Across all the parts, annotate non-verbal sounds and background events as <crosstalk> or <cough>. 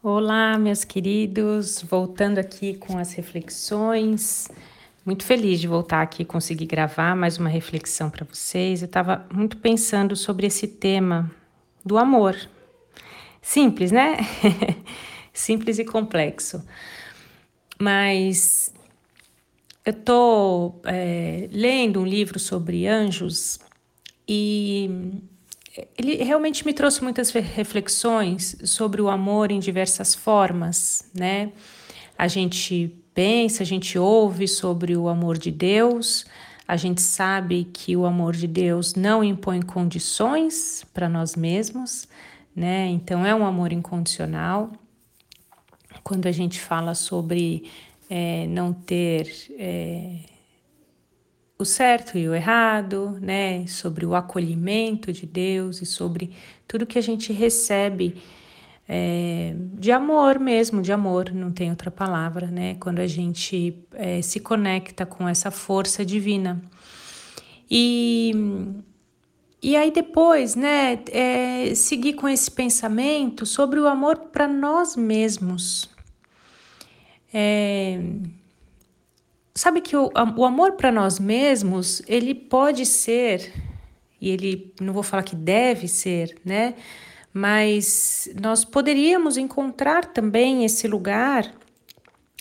Olá, meus queridos, voltando aqui com as reflexões. Muito feliz de voltar aqui e conseguir gravar mais uma reflexão para vocês. Eu estava muito pensando sobre esse tema do amor. Simples, né? <laughs> Simples e complexo. Mas eu estou é, lendo um livro sobre anjos e ele realmente me trouxe muitas reflexões sobre o amor em diversas formas, né? A gente pensa, a gente ouve sobre o amor de Deus, a gente sabe que o amor de Deus não impõe condições para nós mesmos, né? Então é um amor incondicional. Quando a gente fala sobre é, não ter é, o certo e o errado, né? Sobre o acolhimento de Deus e sobre tudo que a gente recebe é, de amor mesmo, de amor, não tem outra palavra, né? Quando a gente é, se conecta com essa força divina. E, e aí depois, né, é, seguir com esse pensamento sobre o amor para nós mesmos. É, Sabe que o, o amor para nós mesmos, ele pode ser, e ele, não vou falar que deve ser, né? Mas nós poderíamos encontrar também esse lugar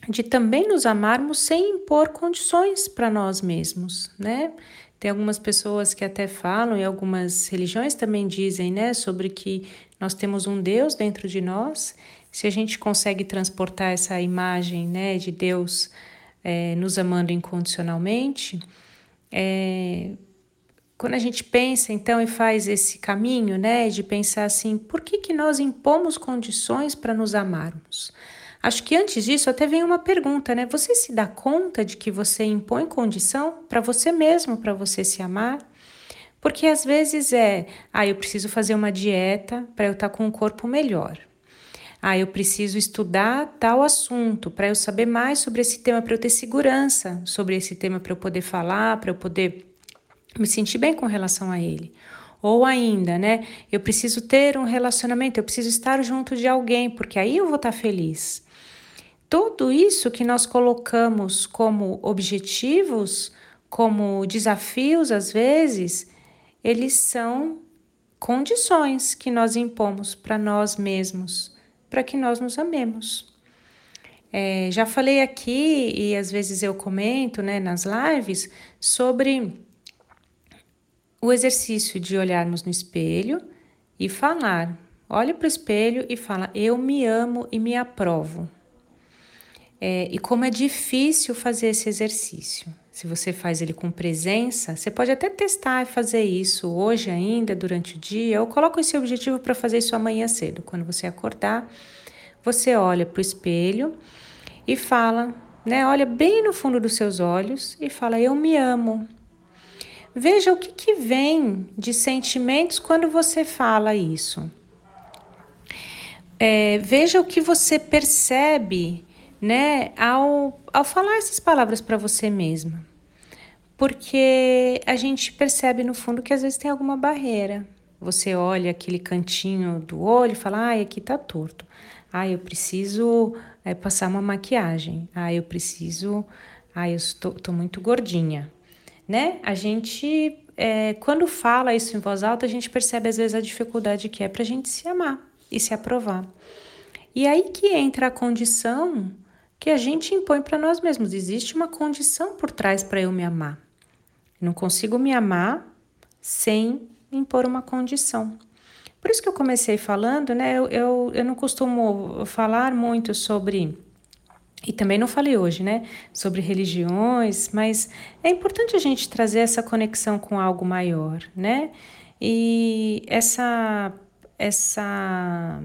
de também nos amarmos sem impor condições para nós mesmos, né? Tem algumas pessoas que até falam, e algumas religiões também dizem, né, sobre que nós temos um Deus dentro de nós. Se a gente consegue transportar essa imagem, né, de Deus é, nos amando incondicionalmente, é, quando a gente pensa então e faz esse caminho, né, de pensar assim, por que, que nós impomos condições para nos amarmos? Acho que antes disso até vem uma pergunta, né? Você se dá conta de que você impõe condição para você mesmo, para você se amar? Porque às vezes é, ah, eu preciso fazer uma dieta para eu estar tá com um corpo melhor. Ah, eu preciso estudar tal assunto para eu saber mais sobre esse tema, para eu ter segurança sobre esse tema, para eu poder falar, para eu poder me sentir bem com relação a ele. Ou ainda, né? Eu preciso ter um relacionamento, eu preciso estar junto de alguém, porque aí eu vou estar feliz. Tudo isso que nós colocamos como objetivos, como desafios, às vezes, eles são condições que nós impomos para nós mesmos para que nós nos amemos. É, já falei aqui e às vezes eu comento né, nas lives sobre o exercício de olharmos no espelho e falar. Olhe para o espelho e fala: Eu me amo e me aprovo. É, e como é difícil fazer esse exercício. Se você faz ele com presença, você pode até testar e fazer isso hoje ainda, durante o dia, ou coloca esse objetivo para fazer isso amanhã cedo. Quando você acordar, você olha para o espelho e fala, né? Olha bem no fundo dos seus olhos e fala: Eu me amo. Veja o que, que vem de sentimentos quando você fala isso. É, veja o que você percebe né, ao, ao falar essas palavras para você mesma. Porque a gente percebe no fundo que às vezes tem alguma barreira. Você olha aquele cantinho do olho e fala: ai, aqui tá torto. Ah, eu preciso é, passar uma maquiagem. Ah, eu preciso. Ah, eu estou tô muito gordinha. Né? A gente, é, quando fala isso em voz alta, a gente percebe às vezes a dificuldade que é para a gente se amar e se aprovar. E aí que entra a condição que a gente impõe para nós mesmos. Existe uma condição por trás para eu me amar. Não consigo me amar sem impor uma condição. Por isso que eu comecei falando, né? Eu, eu, eu não costumo falar muito sobre. E também não falei hoje, né? Sobre religiões, mas é importante a gente trazer essa conexão com algo maior, né? E essa, essa,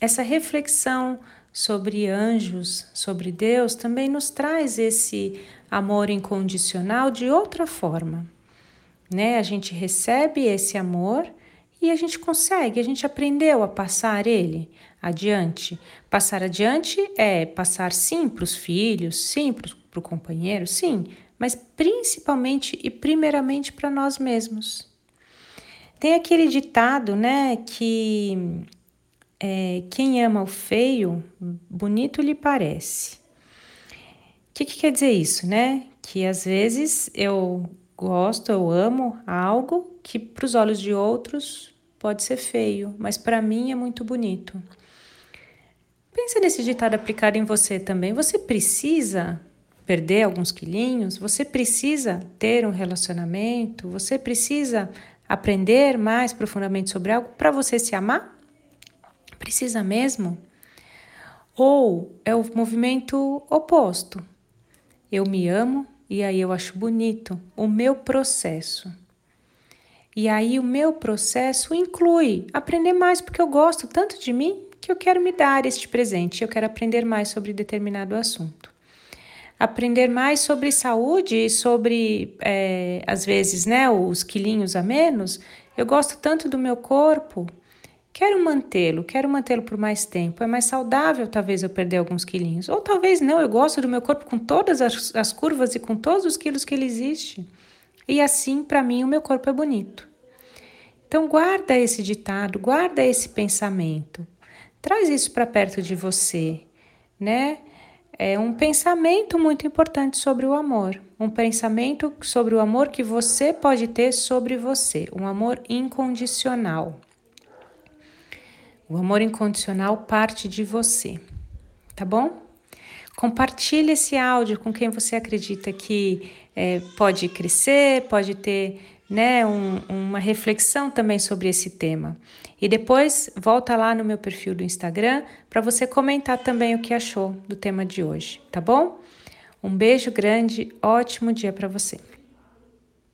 essa reflexão sobre anjos, sobre Deus, também nos traz esse amor incondicional de outra forma. Né? A gente recebe esse amor e a gente consegue, a gente aprendeu a passar ele adiante. Passar adiante é passar sim para os filhos, sim para o companheiro, sim, mas principalmente e primeiramente para nós mesmos. Tem aquele ditado, né, que é, quem ama o feio, bonito lhe parece. O que, que quer dizer isso, né? Que às vezes eu gosto, eu amo algo que para os olhos de outros pode ser feio, mas para mim é muito bonito. Pensa nesse ditado aplicado em você também. Você precisa perder alguns quilinhos, você precisa ter um relacionamento, você precisa aprender mais profundamente sobre algo para você se amar? Precisa mesmo? Ou é o movimento oposto? Eu me amo e aí eu acho bonito o meu processo. E aí o meu processo inclui aprender mais porque eu gosto tanto de mim que eu quero me dar este presente, eu quero aprender mais sobre determinado assunto. Aprender mais sobre saúde e sobre, é, às vezes, né, os quilinhos a menos. Eu gosto tanto do meu corpo, quero mantê-lo, quero mantê-lo por mais tempo. É mais saudável, talvez, eu perder alguns quilinhos. Ou talvez não, eu gosto do meu corpo com todas as, as curvas e com todos os quilos que ele existe. E assim, para mim, o meu corpo é bonito. Então, guarda esse ditado, guarda esse pensamento. Traz isso para perto de você, né? É um pensamento muito importante sobre o amor, um pensamento sobre o amor que você pode ter sobre você, um amor incondicional. O amor incondicional parte de você, tá bom? Compartilhe esse áudio com quem você acredita que é, pode crescer, pode ter né, um, uma reflexão também sobre esse tema. E depois volta lá no meu perfil do Instagram para você comentar também o que achou do tema de hoje, tá bom? Um beijo grande, ótimo dia para você.